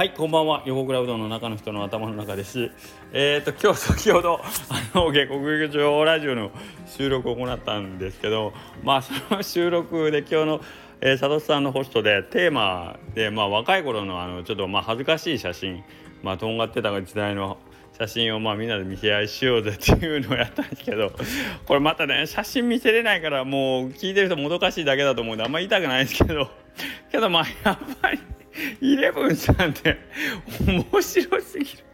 はい、こんばんは。横倉うどんの中の人の頭の中です。えっ、と、今日先ほど、あの、下克劇場ラジオの収録を行ったんですけど、まあ、その収録で今日の、えー、佐藤さんのホストで、テーマで、まあ、若い頃の、あの、ちょっと、まあ、恥ずかしい写真、まあ、とんがってた時代の写真をまあみんなで見せ合いしようぜっていうのをやったんですけどこれまたね写真見せれないからもう聞いてる人もどかしいだけだと思うんであんまり言いたくないですけどけどまあやっぱりイレブンさんって面白すぎる。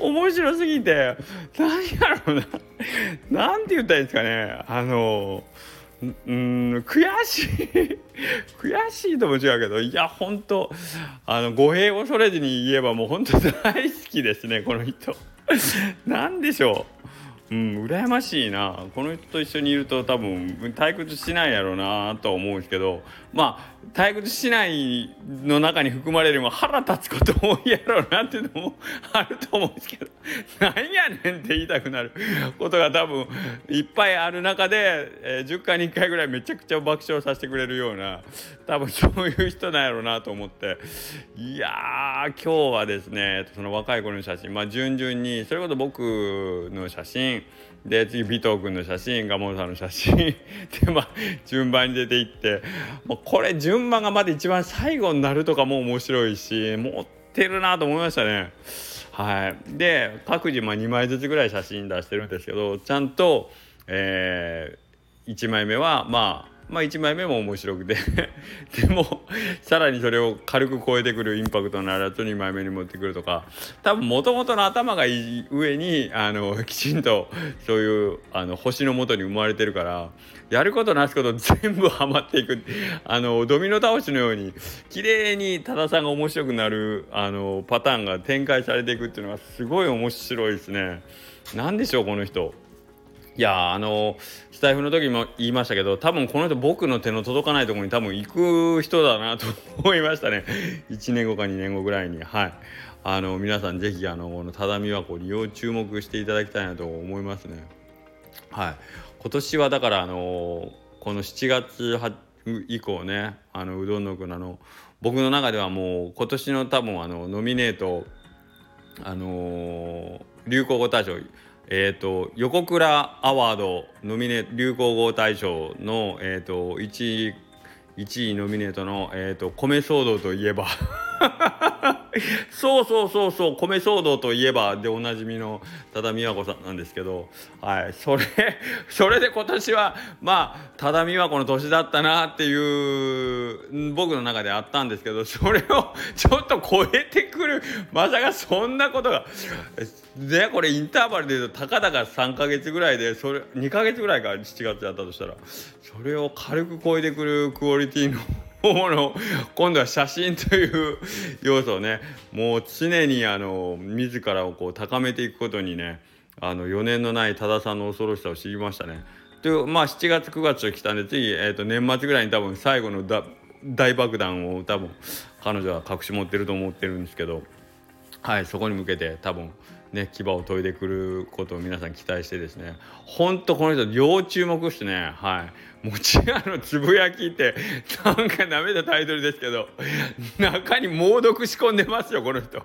面白すぎて何やろうな。なんて言ったらいいんですかね。あのうん悔しい。悔しいとも違うけどいや本当あの語弊を恐れずに言えばもう本当大好きですねこの人。なんでしょう。うん羨ましいな。この人と一緒にいると多分退屈しないやろうなと思うんですけどまあ退屈しないの中に含まれるも腹立つこと多いやろうなっていうのもあると思うんですけどなんやねんって言いたくなることが多分いっぱいある中で、えー10回に1回ぐらいめちゃくちゃ爆笑させてくれるような多分そういう人なんやろうなと思って。いやー今日はですねその若い頃の写真まあ順々にそれこそ僕の写真で次尾藤君の写真蒲生さんの写真 でまあ順番に出ていってまこれ順番がまだ一番最後になるとかも面白いし持ってるなと思いましたね。はい、で各自ま2枚ずつぐらい写真出してるんですけどちゃんと、えー、1枚目はまあまあ1枚目も面白くて でもさらにそれを軽く超えてくるインパクトのあるやつを2枚目に持ってくるとか多分もともとの頭がいい上にあのきちんとそういうあの星のもとに生まれてるからやることなすこと全部ハマっていくあのドミノ倒しのように綺麗に多田さんが面白くなるあのパターンが展開されていくっていうのがすごい面白いですね。なんでしょうこの人。いやあのスタイフの時も言いましたけど多分この人僕の手の届かないところに多分行く人だなと思いましたね。1年後か2年後ぐらいに。はい。あの皆さんぜひあのこの只見和子に要注目していただきたいなと思いますね。はい。今年はだからあのこの7月以降ねあのうどんのくんあの僕の中ではもう今年の多分あのノミネートあの流行語大賞えーと、横倉アワードノミネ流行語大賞の、えーと、1, 位1位ノミネートの、えーと、米騒動といえば そうそうそうそう米騒動といえばでおなじみの多田美和子さんなんですけど、はい、それ それで今年はまあ多田美和子の年だったなっていう僕の中であったんですけどそれを ちょっと超えてくるまさかそんなことが。ねこれインターバルでいうとたかだか3ヶ月ぐらいでそれ2ヶ月ぐらいか7月やったとしたら。それを軽く超えてくるクオリティの方の今度は写真という要素をねもう常にあの自らをこう高めていくことにねあの余念のない多田さんの恐ろしさを知りましたね。というまあ7月9月と来たんで次、えー、と年末ぐらいに多分最後の大爆弾を多分彼女は隠し持ってると思ってるんですけど。はい、そこに向けて多分ね牙を研いでくることを皆さん期待してですね。ほんとこの人要注目してね。はい。もちあのつぶやきってなんかダメなタイトルですけど中に猛毒仕込んでますよこの人。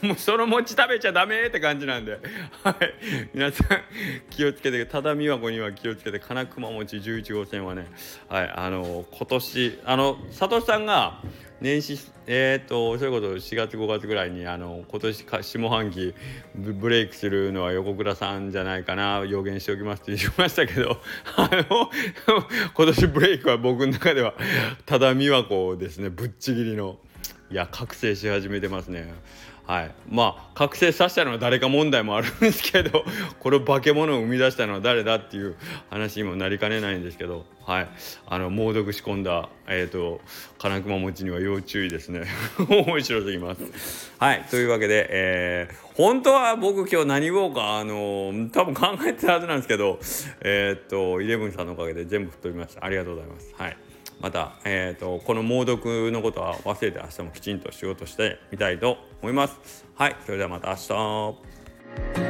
もうその餅食べちゃダメって感じなんで。はい。皆さん気をつけて只見和子には気をつけて金熊餅11号線はねはいあの今年あの佐藤さんが年始えっ、とそういうこと4月5月ぐらいにあの今年か下半期ブレイクするのは横倉さんじゃないかな予言しておきますって言いましたけど あの 今年ブレイクは僕の中ではただ美和子ですねぶっちぎりのいや覚醒し始めてますね。はい、まあ覚醒させたのは誰か問題もあるんですけど これ化け物を生み出したのは誰だっていう話にもなりかねないんですけど、はい、あの猛毒仕込んだ、えーと、金熊餅には要注意ですね。面白すぎます。はい。というわけで、えー、本当は僕今日何言おうかあの多分考えてたはずなんですけどえっ、とイレブンさんのおかげで全部吹っ飛びました。ありがとうございます。はい。また、えーと、この猛毒のことは忘れて明日もきちんと仕事してみたいと思います。はい、それではまた明日。